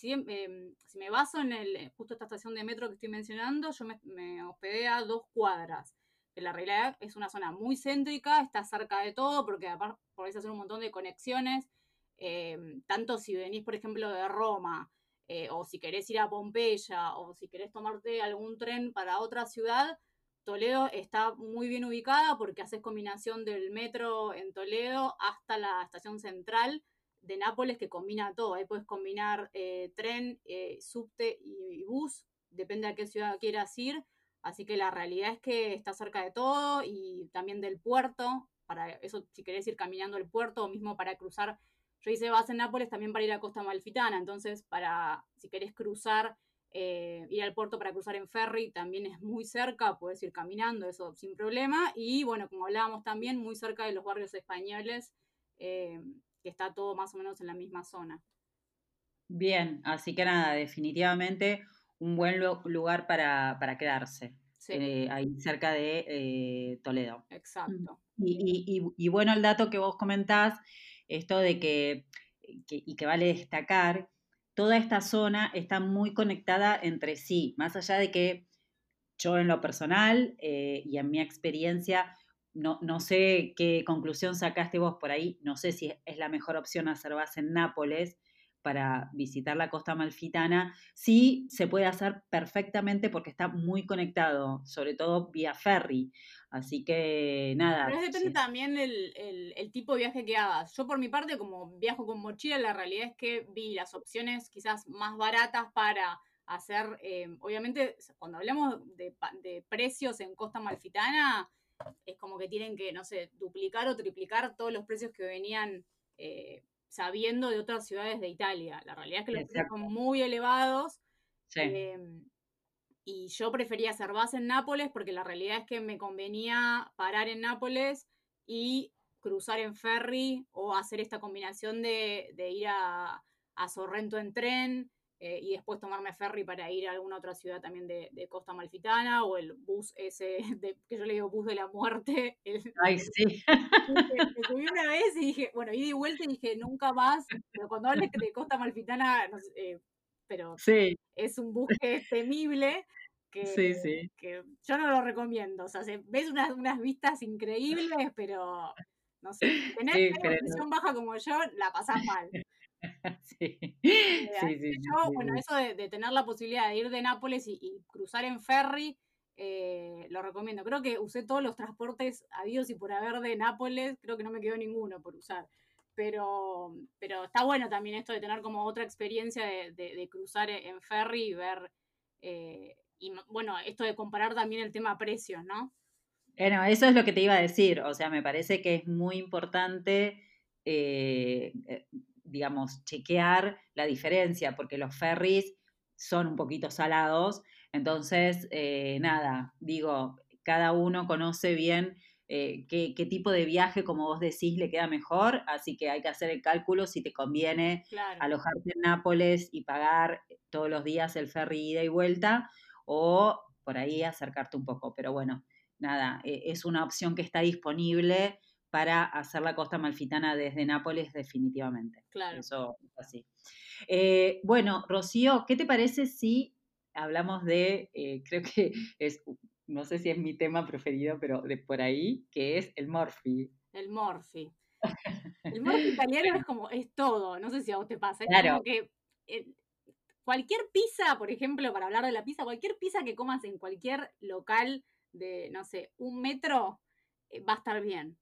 Em, si, me baso en el, eh, justo esta estación de metro que estoy mencionando, yo me, hospedé a dos cuadras. La realidad es una zona muy céntrica, está cerca de todo, porque aparte podés hacer un montón de conexiones. Em, tanto si venís, por ejemplo, de Roma, eh, o si querés ir a Pompeya, o si querés tomarte algún tren para otra ciudad, Toledo está muy bien ubicada porque haces combinación del metro en Toledo hasta la estación central de Nápoles que combina todo. Ahí puedes combinar eh, tren, eh, subte y, bus, depende a qué ciudad quieras ir. Así que la realidad es que está cerca de todo y también del puerto. Para eso, si querés ir caminando el puerto o mismo para cruzar. Yo hice base en Nápoles también para ir a Costa Malfitana. Entonces, para si querés cruzar, eh, ir al puerto para cruzar en ferry también es muy cerca. Puedes ir caminando, eso sin problema. Y bueno, como hablábamos también, muy cerca de los barrios españoles que está todo más o menos en la misma zona. Bien, así que nada, definitivamente un buen lugar para, quedarse. eh, ahí cerca de eh, Toledo. Exacto. Y, bueno, el dato que vos comentás, esto de que, y que vale destacar, toda esta zona está muy conectada entre sí, más allá de que yo en lo personal y en mi experiencia, no, no, sé qué conclusión sacaste vos por ahí, no sé si es la mejor opción hacer base en Nápoles, para visitar la costa malfitana, sí se puede hacer perfectamente porque está muy conectado, sobre todo vía ferry. Así que nada. Pero depende también el, el, tipo de viaje que hagas. Yo por mi parte, como viajo con mochila, la realidad es que vi las opciones quizás más baratas para hacer, eh, obviamente, cuando hablamos de, de, precios en Costa Malfitana, es como que tienen que, no sé, duplicar o triplicar todos los precios que venían eh, sabiendo de otras ciudades de Italia. La realidad es que los precios son muy elevados. Em, y yo prefería hacer base en Nápoles porque la realidad es que me convenía parar en Nápoles y cruzar en ferry o hacer esta combinación de, ir a, a Sorrento en tren eh, y después tomarme ferry para ir a alguna otra ciudad también de, Costa Malfitana o el bus ese que yo le digo bus de la muerte. Ay, sí. Me subí una vez y dije, bueno, y vuelta y dije, nunca más, pero cuando hables de Costa Malfitana, eh, pero sí. es un bus que es temible. Que, sí, sí. que yo no lo recomiendo. O sea, ves unas, unas vistas increíbles, pero no sé, tener una presión baja como yo, la pasás mal. sí. sí, sí, yo, bueno, eso de, tener la posibilidad de ir de Nápoles y, cruzar en ferry, eh, lo recomiendo. Creo que usé todos los transportes habidos y por haber de Nápoles, creo que no me quedó ninguno por usar. Pero, pero está bueno también esto de tener como otra experiencia de, cruzar e, en ferry y ver, eh, y bueno, esto de comparar también el tema precios, ¿no? Bueno, eso es lo que te iba a decir, o sea, me parece que es muy importante eh, digamos, chequear la diferencia, porque los ferries son un poquito salados. Entonces, eh, nada, digo, cada uno conoce bien eh, qué, tipo de viaje, como vos decís, le queda mejor, así que hay que hacer el cálculo si te conviene alojarte en Nápoles y pagar todos los días el ferry ida y vuelta, o por ahí acercarte un poco. Pero bueno, nada, e, es una opción que está disponible para hacer la costa malfitana desde Nápoles definitivamente. Claro. Eso es así. Eh, bueno, Rocío, ¿qué te parece si hablamos de, eh, creo que es, no sé si es mi tema preferido, pero de por ahí, que es el Morphy? El Morphy. El Morphy italiano es como, es todo, no sé si a vos te pasa. Es claro. como que eh, cualquier pizza, por ejemplo, para hablar de la pizza, cualquier pizza que comas en cualquier local de, no sé, un metro, va a estar bien.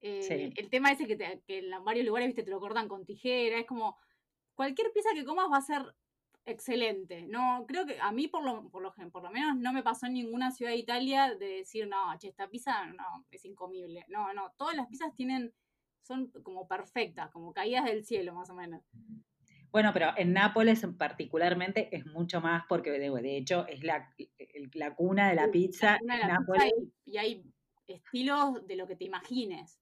Eh, el tema ese que, que, en varios lugares, viste, te lo cortan con tijera, es como cualquier pieza que comas va a ser excelente. No, creo que a mí por lo, por lo, por lo menos no me pasó en ninguna ciudad de Italia de decir, no, che, esta pizza no, es incomible. No, no, todas las pizzas tienen, son como perfectas, como caídas del cielo más o menos. Bueno, pero en Nápoles particularmente es mucho más porque de, hecho es la, la, cuna de la pizza. y hay estilos de lo que te imagines.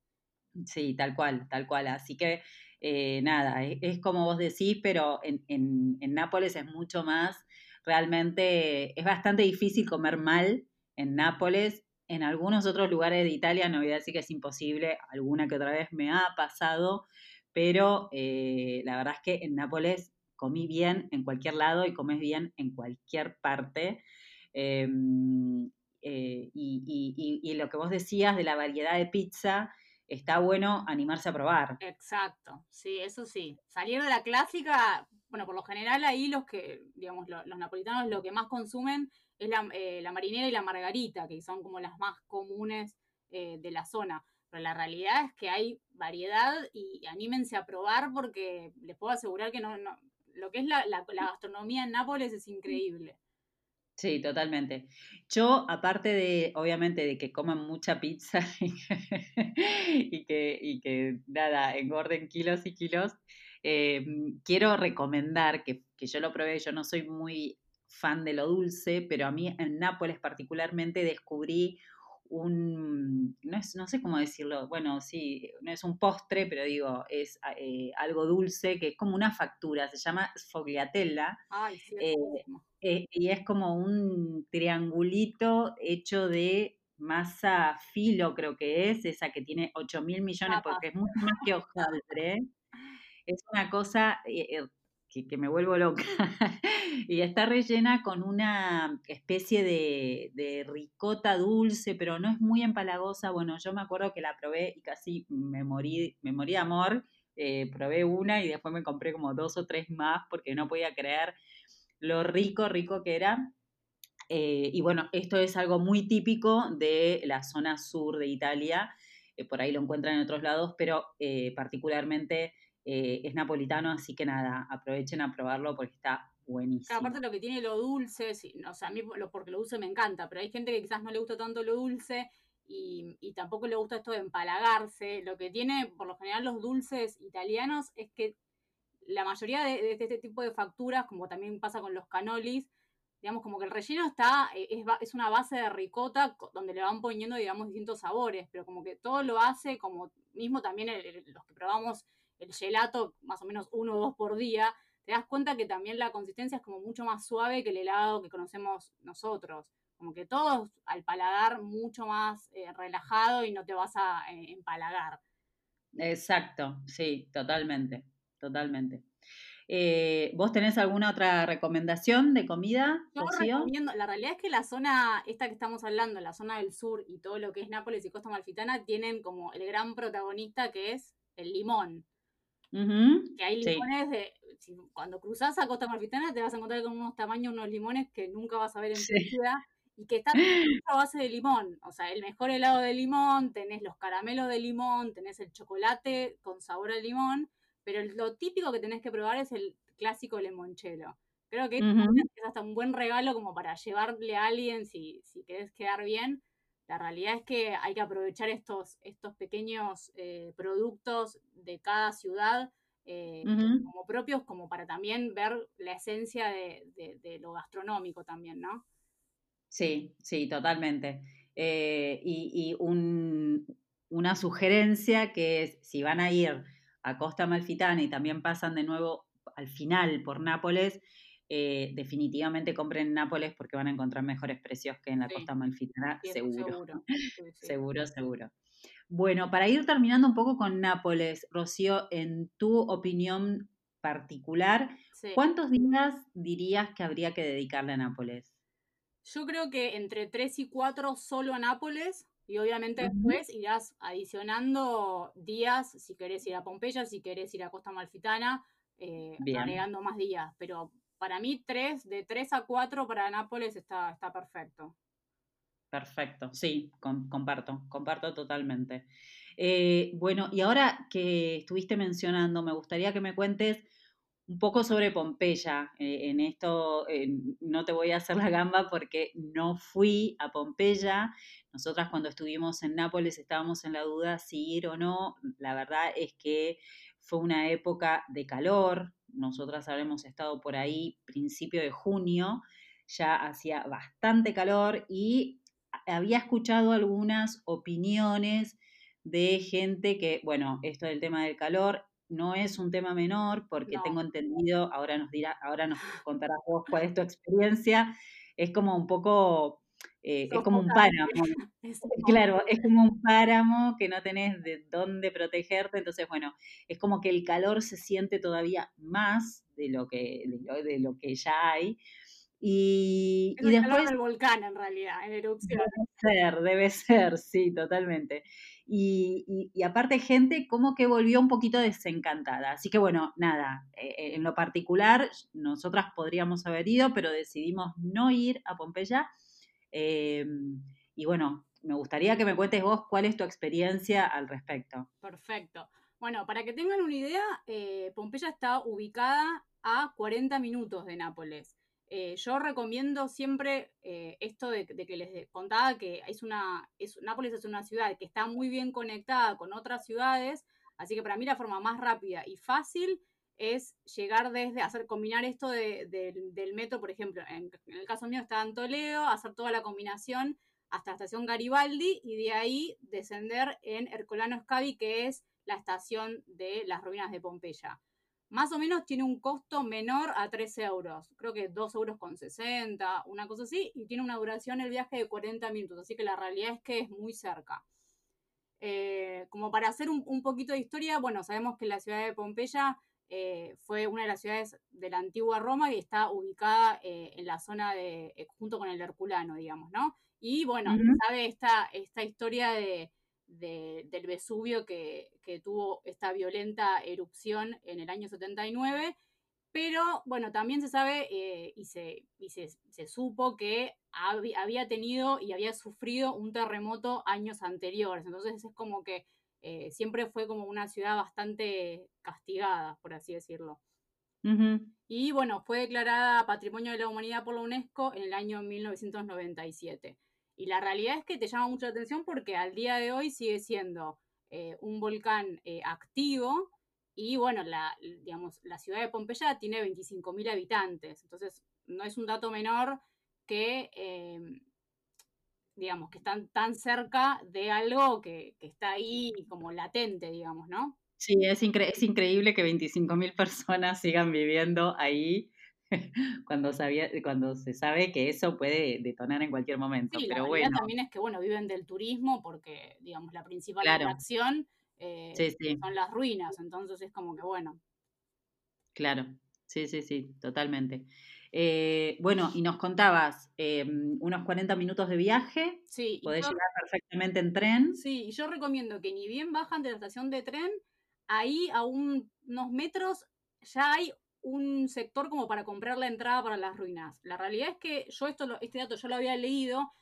Sí, tal cual, tal cual. Así que eh, nada, e, es, como vos decís, pero en, en, Nápoles es mucho más. Realmente es bastante difícil comer mal en Nápoles. En algunos otros lugares de Italia, no voy a decir que es imposible, alguna que otra vez me ha pasado, pero eh, la verdad es que en Nápoles comí bien en cualquier lado y comes bien en cualquier parte. Em, eh, y, y, lo que vos decías de la variedad de pizza, está bueno animarse a probar. Exacto, sí, eso sí. Salir de la clásica, bueno, por lo general ahí los que, digamos, los, napolitanos lo que más consumen es eh, la, marinera y la margarita, que son como las más comunes eh, de la zona. Pero la realidad es que hay variedad y anímense a probar porque les puedo asegurar que no, no lo que es la, la gastronomía en Nápoles es increíble. Sí, totalmente. Yo, aparte de, obviamente, de que coman mucha pizza y que, y que, nada, engorden kilos y kilos, eh, quiero recomendar que, que yo lo probé, yo no soy muy fan de lo dulce, pero a mí en Nápoles particularmente descubrí un, no, es, no sé cómo decirlo, bueno, sí, no es un postre, pero digo, es eh, algo dulce que es como una factura, se llama sfogliatella. Ay, sí, eh, Eh, y es como un triangulito hecho de masa filo, creo que es, esa que tiene 8 mil millones, porque es mucho más que hojaldre. Es una cosa eh, eh, que, me vuelvo loca. y está rellena con una especie de, ricota dulce, pero no es muy empalagosa. Bueno, yo me acuerdo que la probé y casi me morí, me morí de amor. Eh, probé una y después me compré como dos o tres más porque no podía creer lo rico, rico que era. Eh, y bueno, esto es algo muy típico de la zona sur de Italia. Eh, por ahí lo encuentran en otros lados, pero particularmente es napolitano, así que nada, aprovechen a probarlo porque está buenísimo. aparte lo que tiene lo dulce, o sea, a mí porque lo dulce me encanta, pero hay gente que quizás no le gusta tanto lo dulce y, tampoco le gusta esto de empalagarse. Lo que tiene, por lo general, los dulces italianos es que la mayoría de, este tipo de facturas, como también pasa con los canolis, digamos, como que el relleno está, eh, es, es, una base de ricota donde le van poniendo, digamos, distintos sabores, pero como que todo lo hace, como mismo también los que probamos el gelato, más o menos uno o dos por día, te das cuenta que también la consistencia es como mucho más suave que el helado que conocemos nosotros como que todo al paladar mucho más eh, relajado y no te vas a eh, empalagar. Exacto, sí, totalmente, totalmente. Eh, ¿Vos tenés alguna otra recomendación de comida? Yo recomiendo, la realidad es que la zona, esta que estamos hablando, la zona del sur y todo lo que es Nápoles y Costa Malfitana, tienen como el gran protagonista que es el limón. Que hay limones de. cuando cruzas a Costa Malfitana te vas a encontrar con unos tamaños, unos limones que nunca vas a ver en tu vida y que está a base de limón. O sea, el mejor helado de limón, tenés los caramelos de limón, tenés el chocolate con sabor a limón, pero lo típico que tenés que probar es el clásico limonchelo. Creo que es hasta un buen regalo como para llevarle a alguien si, si querés quedar bien. La realidad es que hay que aprovechar estos, estos pequeños eh, productos de cada ciudad eh, como propios, como para también ver la esencia de, de lo gastronómico también, ¿no? Sí, sí, totalmente. Eh, y, una sugerencia que es, si van a ir a Costa Malfitana y también pasan de nuevo al final por Nápoles, eh, definitivamente compren en Nápoles porque van a encontrar mejores precios que en la Costa Malfitana, seguro. Seguro. seguro, Bueno, para ir terminando un poco con Nápoles, Rocío, en tu opinión particular, ¿cuántos días dirías que habría que dedicarle a Nápoles? Yo creo que entre 3 y 4 solo a Nápoles y obviamente después irás adicionando días si querés ir a Pompeya, si querés ir a Costa Malfitana, eh, agregando más días. Pero para mí 3, de 3 a 4 para Nápoles está, está perfecto. Perfecto, sí, comparto, comparto totalmente. Eh, bueno, y ahora que estuviste mencionando, me gustaría que me cuentes un poco sobre Pompeya. Eh, en esto no te voy a hacer la gamba porque no fui a Pompeya. Nosotras cuando estuvimos en Nápoles estábamos en la duda si ir o no. La verdad es que fue una época de calor. Nosotras habremos estado por ahí principio de junio. Ya hacía bastante calor y había escuchado algunas opiniones de gente que, bueno, esto del tema del calor no es un tema menor, porque tengo entendido, ahora nos dirá, ahora nos contarás vos cuál es tu experiencia, es como un poco, eh, es como un páramo. claro, es como un páramo que no tenés de dónde protegerte, entonces bueno, es como que el calor se siente todavía más de lo que, de lo, que ya hay. Y, y después... el volcán en realidad, en erupción. Debe ser, debe ser, sí, totalmente y, aparte gente como que volvió un poquito desencantada. Así que bueno, nada, eh, en lo particular nosotras podríamos haber ido, pero decidimos no ir a Pompeya. Em, y bueno, me gustaría que me cuentes vos cuál es tu experiencia al respecto. Perfecto. Bueno, para que tengan una idea, eh, Pompeya está ubicada a 40 minutos de Nápoles. Eh, yo recomiendo siempre eh, esto de, que les contaba que es una, es, Nápoles es una ciudad que está muy bien conectada con otras ciudades, así que para mí la forma más rápida y fácil es llegar desde, hacer, combinar esto del metro, por ejemplo, en, el caso mío está en Toledo, hacer toda la combinación hasta la estación Garibaldi y de ahí descender en Herculano Scavi, que es la estación de las ruinas de Pompeya. más o menos tiene un costo menor a 3 euros, creo que 2 euros con 60, una cosa así, y tiene una duración el viaje de 40 minutos, así que la realidad es que es muy cerca. Eh, como para hacer un, poquito de historia, bueno, sabemos que la ciudad de Pompeya eh, fue una de las ciudades de la antigua Roma y está ubicada eh, en la zona de, junto con el Herculano, digamos, ¿no? Y bueno, sabe esta, esta historia de, del Vesubio que, tuvo esta violenta erupción en el año 79, pero bueno, también se sabe eh, y, se, se, supo que había tenido y había sufrido un terremoto años anteriores, entonces es como que eh, siempre fue como una ciudad bastante castigada, por así decirlo. Y bueno, fue declarada Patrimonio de la Humanidad por la UNESCO en el año 1997. Y la realidad es que te llama mucho la atención porque al día de hoy sigue siendo eh, un volcán eh, activo y bueno, la, digamos, la ciudad de Pompeya tiene 25.000 habitantes, entonces no es un dato menor que, digamos, que están tan cerca de algo que, está ahí como latente, digamos, ¿no? Sí, es, es increíble que 25.000 personas sigan viviendo ahí cuando, sabía, cuando se sabe que eso puede detonar en cualquier momento. Sí, pero la bueno. también es que, bueno, viven del turismo porque, digamos, la principal atracción eh, son las ruinas, entonces es como que, bueno. Claro, sí, sí, sí, totalmente. Eh, bueno, y nos contabas em, unos 40 minutos de viaje. Sí. Podés llegar perfectamente en tren. Sí, y yo recomiendo que ni bien bajan de la estación de tren, ahí a unos metros ya hay un sector como para comprar la entrada para las ruinas. La realidad es que yo esto, este dato yo lo había leído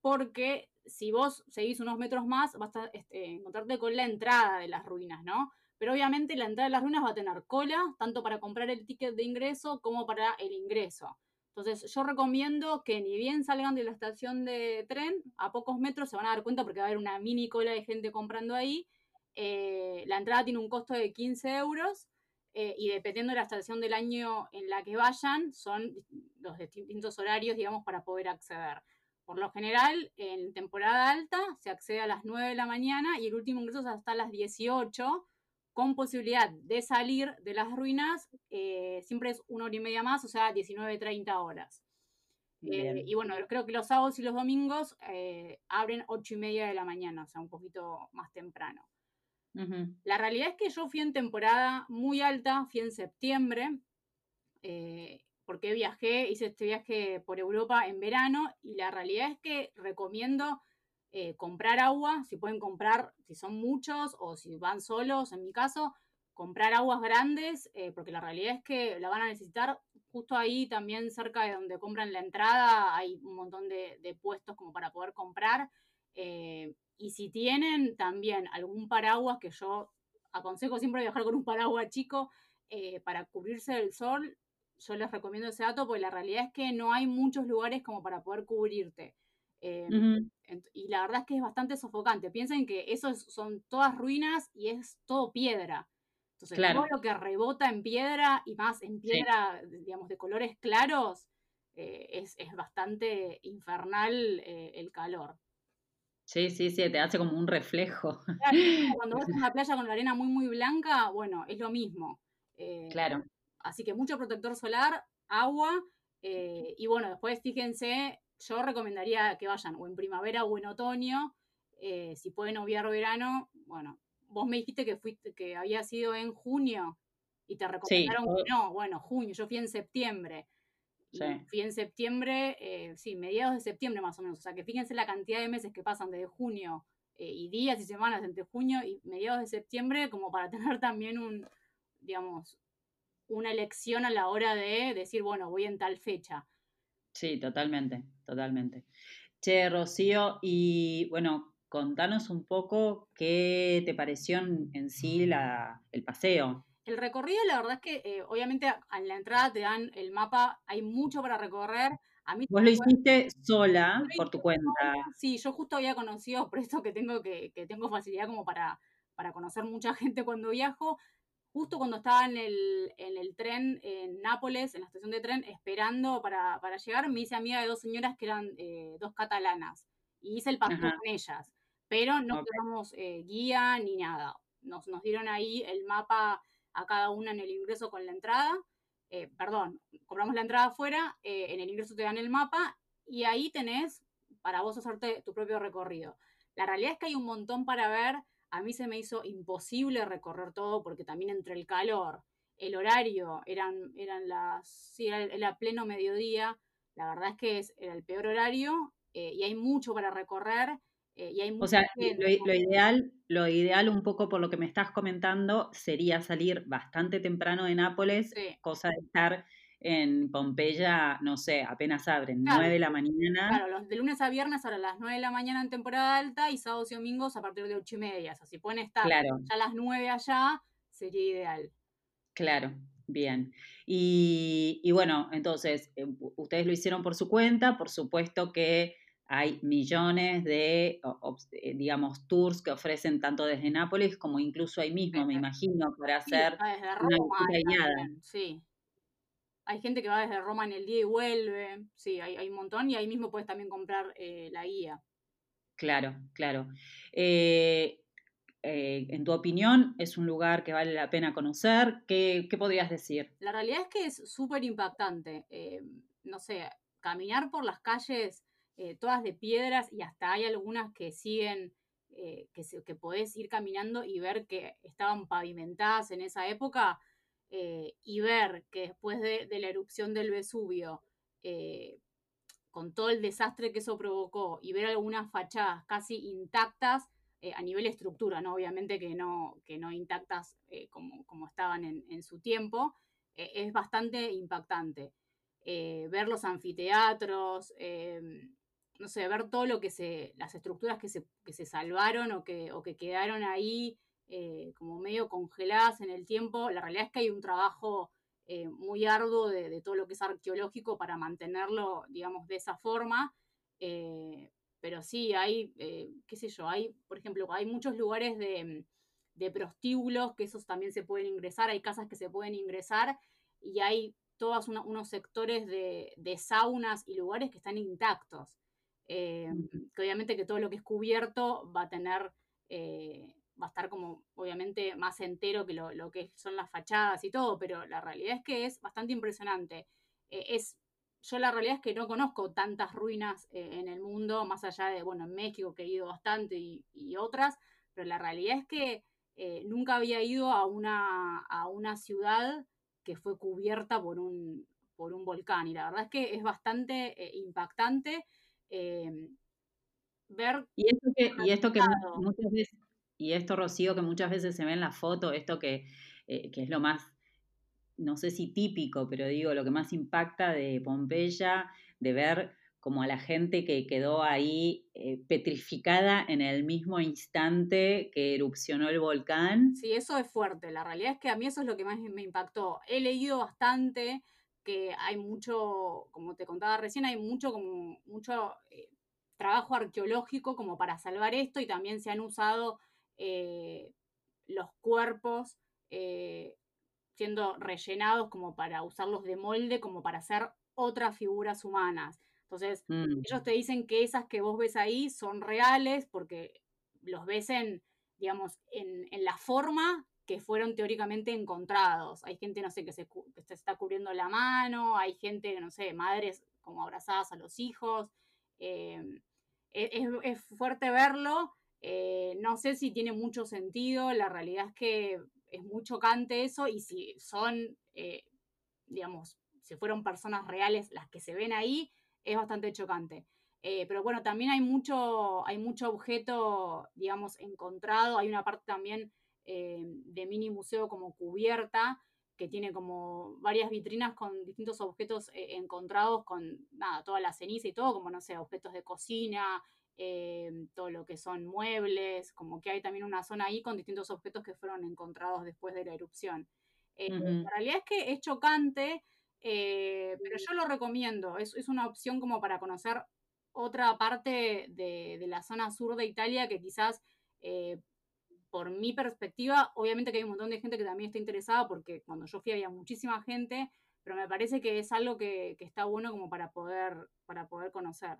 porque si vos seguís unos metros más vas a este, encontrarte con la entrada de las ruinas, ¿no? Pero obviamente la entrada de las ruinas va a tener cola, tanto para comprar el ticket de ingreso como para el ingreso. Entonces yo recomiendo que ni bien salgan de la estación de tren, a pocos metros se van a dar cuenta porque va a haber una mini cola de gente comprando ahí. Eh, la entrada tiene un costo de 15 euros eh, y dependiendo de la estación del año en la que vayan, son los distintos horarios, digamos, para poder acceder. Por lo general, en temporada alta se accede a las 9 de la mañana y el último ingreso es hasta las 18, con posibilidad de salir de las ruinas, eh, siempre es una hora y media más, o sea, 19, 30 horas. Eh, y bueno, creo que los sábados y los domingos abren 8 y media de la mañana, o sea, un poquito más temprano. La realidad es que yo fui en temporada muy alta, fui en septiembre, eh, porque viajé, hice este viaje por Europa en verano y la realidad es que recomiendo eh, comprar agua, si pueden comprar, si son muchos o si van solos, en mi caso, comprar aguas grandes, eh, porque la realidad es que la van a necesitar. Justo ahí también cerca de donde compran la entrada hay un montón de, puestos como para poder comprar. Y si tienen también algún paraguas, que yo aconsejo siempre viajar con un paraguas chico eh, para cubrirse del sol, yo les recomiendo ese dato porque la realidad es que no hay muchos lugares como para poder cubrirte. Em, y la verdad es que es bastante sofocante. Piensen que eso son todas ruinas y es todo piedra. Entonces, todo lo que rebota en piedra y más en piedra, digamos, de colores claros, eh, es, bastante infernal eh, el calor. Sí, sí, sí, te hace como un reflejo. cuando vas a una playa con la arena muy, muy blanca, bueno, es lo mismo. Eh, claro. Así que mucho protector solar, agua, y bueno, después fíjense, yo recomendaría que vayan o en primavera o en otoño, eh, si pueden obviar verano, bueno, vos me dijiste que fuiste, que había sido en junio y te recomendaron que no, bueno, junio, yo fui en septiembre. Fui en septiembre, eh, sí, mediados de septiembre más o menos. O sea que fíjense la cantidad de meses que pasan desde junio eh, y días y semanas entre junio y mediados de septiembre, como para tener también un, digamos, una elección a la hora de decir, bueno, voy en tal fecha. Sí, totalmente, totalmente. Che, Rocío, y bueno, contanos un poco qué te pareció en, sí la, el paseo. El recorrido, la verdad es que eh, obviamente en la entrada te dan el mapa, hay mucho para recorrer. A mí Vos lo hiciste sola, por tu cuenta. Sí, yo justo había conocido, por eso que tengo, que, tengo facilidad como para, para conocer mucha gente cuando viajo. Justo cuando estaba en el, en el tren en Nápoles, en la estación de tren, esperando para, llegar, me hice amiga de dos señoras que eran eh, dos catalanas. Y hice el paseo con ellas. Pero no okay. Eh, guía ni nada. Nos, nos dieron ahí el mapa a cada una en el ingreso con la entrada. Eh, perdón, cobramos la entrada afuera, en el ingreso te dan el mapa y ahí tenés para vos hacerte tu propio recorrido. La realidad es que hay un montón para ver. A mí se me hizo imposible recorrer todo porque también entre el calor, el horario, eran, eran las, sí, era, pleno mediodía. La verdad es que es, era el peor horario eh, y hay mucho para recorrer. Eh, y hay o sea, lo, ideal, lo ideal un poco por lo que me estás comentando sería salir bastante temprano de Nápoles, cosa de estar en Pompeya, no sé, apenas abren, nueve 9 de la mañana. Claro, los de lunes a viernes ahora a las 9 de la mañana en temporada alta y sábados y domingos a partir de 8 y media. O sea, si pueden estar ya a las 9 allá, sería ideal. Claro, bien. Y, y bueno, entonces, eh, ustedes lo hicieron por su cuenta, por supuesto que hay millones de, eh, digamos, tours que ofrecen tanto desde Nápoles como incluso ahí mismo, me imagino, para hacer una visita guiada. Sí, hay gente que va desde Roma en el día y vuelve. Sí, hay, un montón y ahí mismo puedes también comprar eh, la guía. Claro, claro. Eh, eh, en tu opinión, ¿es un lugar que vale la pena conocer? ¿Qué, podrías decir? La realidad es que es súper impactante. no sé, caminar por las calles todas de piedras y hasta hay algunas que siguen, que, que podés ir caminando y ver que estaban pavimentadas en esa época eh, y ver que después de, la erupción del Vesubio, eh, con todo el desastre que eso provocó, y ver algunas fachadas casi intactas eh, a nivel estructura, ¿no? obviamente que no, que no intactas como, como, estaban en, su tiempo, es bastante impactante. ver los anfiteatros, no sé, ver todo lo que se, las estructuras que se, que se salvaron o que, o que quedaron ahí eh, como medio congeladas en el tiempo. La realidad es que hay un trabajo eh, muy arduo de, todo lo que es arqueológico para mantenerlo, digamos, de esa forma. Eh, pero sí, hay, qué sé yo, hay, por ejemplo, hay muchos lugares de, prostíbulos que esos también se pueden ingresar, hay casas que se pueden ingresar y hay todos unos sectores de, saunas y lugares que están intactos. que obviamente que todo lo que es cubierto va a tener va a estar como obviamente más entero que lo, que son las fachadas y todo, pero la realidad es que es bastante impresionante. Eh, es, yo la realidad es que no conozco tantas ruinas eh, en el mundo, más allá de, bueno, en México que he ido bastante y, otras, pero la realidad es que eh, nunca había ido a una, a una ciudad que fue cubierta por un, por un volcán y la verdad es que es bastante impactante ver... Y esto que, y esto que muchas veces y esto, Rocío, que muchas veces se ve en la foto, esto que, eh, que es lo más, no sé si típico, pero digo, lo que más impacta de Pompeya, de ver como a la gente que quedó ahí eh, petrificada en el mismo instante que erupcionó el volcán. Sí, eso es fuerte. La realidad es que a mí eso es lo que más me impactó. He leído bastante que hay mucho, como te contaba recién, hay mucho como mucho eh, trabajo arqueológico como para salvar esto y también se han usado eh, los cuerpos eh, siendo rellenados como para usarlos de molde, como para hacer otras figuras humanas. Entonces, mm. ellos te dicen que esas que vos ves ahí son reales porque los ves en, digamos, en, la forma que fueron teóricamente encontrados. Hay gente, no sé, que se, está cubriendo la mano, hay gente, no sé, madres como abrazadas a los hijos. Eh, es, es, fuerte verlo eh, no sé si tiene mucho sentido, la realidad es que es muy chocante eso y si son, eh, digamos, si fueron personas reales las que se ven ahí, es bastante chocante. Eh, pero bueno, también hay mucho, hay mucho objeto, digamos, encontrado. Hay una parte también de mini museo como cubierta, que tiene como varias vitrinas con distintos objetos encontrados, con nada, toda la ceniza y todo, como no sé, objetos de cocina, eh, todo lo que son muebles, como que hay también una zona ahí con distintos objetos que fueron encontrados después de la erupción. Eh, la realidad es que es chocante, eh, pero yo lo recomiendo, es, una opción como para conocer otra parte de, la zona sur de Italia que quizás por mi perspectiva, obviamente que hay un montón de gente que también está interesada porque cuando yo fui había muchísima gente, pero me parece que es algo que, está bueno como para poder, para poder conocer.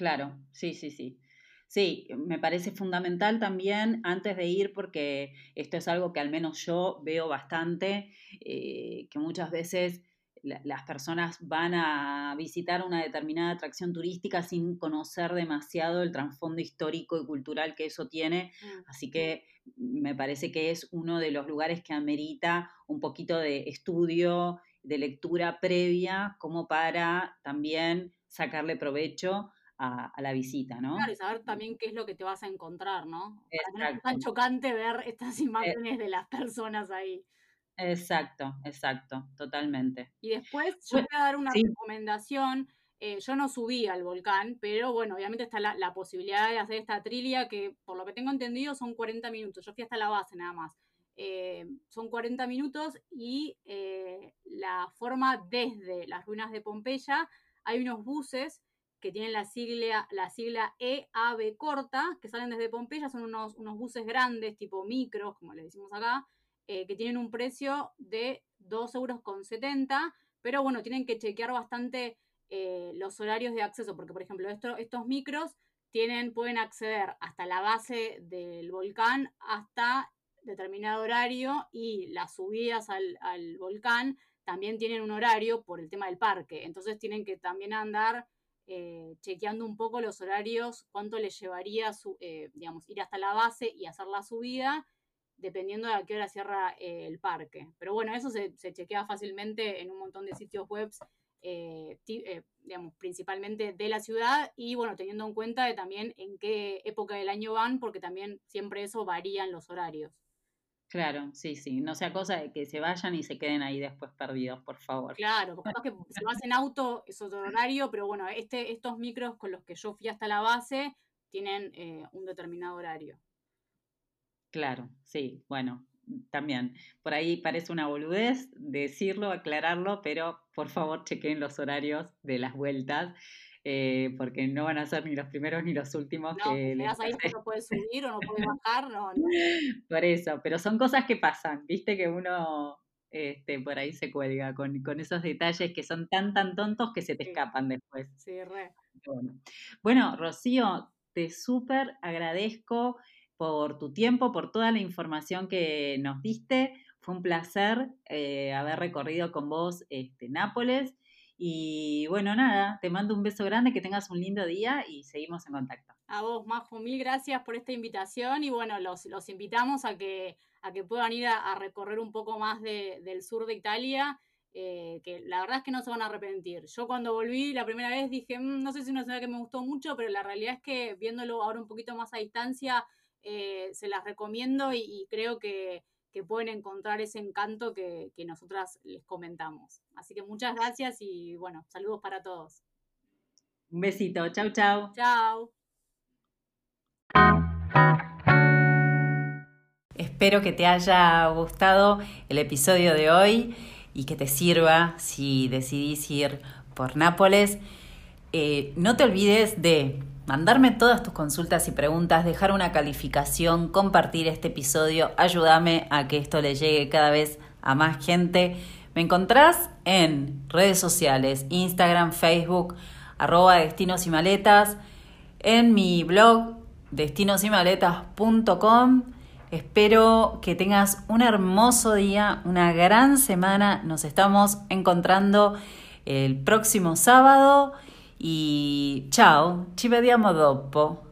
Claro, sí, sí, sí. Sí, me parece fundamental también antes de ir porque esto es algo que al menos yo veo bastante, eh, que muchas veces las personas van a visitar una determinada atracción turística sin conocer demasiado el trasfondo histórico y cultural que eso tiene. Mm. Así que me parece que es uno de los lugares que amerita un poquito de estudio, de lectura previa, como para también sacarle provecho a, la visita, ¿no? Claro, y saber también qué es lo que te vas a encontrar, ¿no? no es tan chocante ver estas eh imágenes de las personas ahí. Exacto, exacto, totalmente. Y después yo voy a dar una recomendación. Eh, yo no subí al volcán, pero bueno, obviamente está la, posibilidad de hacer esta trilia que, por lo que tengo entendido, son 40 minutos. Yo fui hasta la base nada más. Eh, son 40 minutos y eh, la forma desde las ruinas de Pompeya, hay unos buses que tienen la sigla, la sigla EAB corta, que salen desde Pompeya, son unos, unos buses grandes, tipo micros, como le decimos acá, eh, que tienen un precio de 2,70 euros, pero bueno, tienen que chequear bastante eh, los horarios de acceso, porque por ejemplo estos micros tienen, pueden acceder hasta la base del volcán hasta determinado horario y las subidas al, volcán también tienen un horario por el tema del parque, entonces tienen que también andar eh, chequeando un poco los horarios, cuánto les llevaría su, digamos, ir hasta la base y hacer la subida dependiendo de a qué hora cierra eh, el parque. Pero bueno, eso se, chequea fácilmente en un montón de sitios web, eh, eh, digamos, principalmente de la ciudad y bueno, teniendo en cuenta de también en qué época del año van, porque también siempre eso varía en los horarios. Claro, sí, sí. No sea cosa de que se vayan y se queden ahí después perdidos, por favor. Claro, porque que si vas en auto es otro horario, pero bueno, este, estos micros con los que yo fui hasta la base tienen un determinado horario. Claro, sí, bueno, también. Por ahí parece una boludez decirlo, aclararlo, pero por favor chequen los horarios de las vueltas. Eh, porque no van a ser ni los primeros ni los últimos no, que les ahí no puedes subir o no puedes bajar, no, Por eso, pero son cosas que pasan, viste que uno este, por ahí se cuelga con, con, esos detalles que son tan, tan tontos que se te escapan después. Sí, re. Bueno, bueno Rocío, te súper agradezco por tu tiempo, por toda la información que nos diste. Fue un placer eh, haber recorrido con vos este, Nápoles. Y bueno, nada, te mando un beso grande, que tengas un lindo día y seguimos en contacto. A vos, Majo, mil gracias por esta invitación y bueno, los, los invitamos a que, a que puedan ir a, recorrer un poco más del sur de Italia. Eh, que la verdad es que no se van a arrepentir. Yo cuando volví la primera vez dije, mm, no sé si es una ciudad que me gustó mucho, pero la realidad es que viéndolo ahora un poquito más a distancia, eh, se las recomiendo y, creo que, pueden encontrar ese encanto que, que, nosotras les comentamos. Así que muchas gracias y bueno, saludos para todos. Un besito, chau, chau. Chau. Espero que te haya gustado el episodio de hoy y que te sirva si decidís ir por Nápoles. Eh, no te olvides de mandarme todas tus consultas y preguntas, dejar una calificación, compartir este episodio, ayúdame a que esto le llegue cada vez a más gente. Me encontrás en redes sociales, Instagram, Facebook, arroba destinos y maletas, en mi blog destinosimaletas.com. Espero que tengas un hermoso día, una gran semana. Nos estamos encontrando el próximo sábado. E ciao, ci vediamo dopo.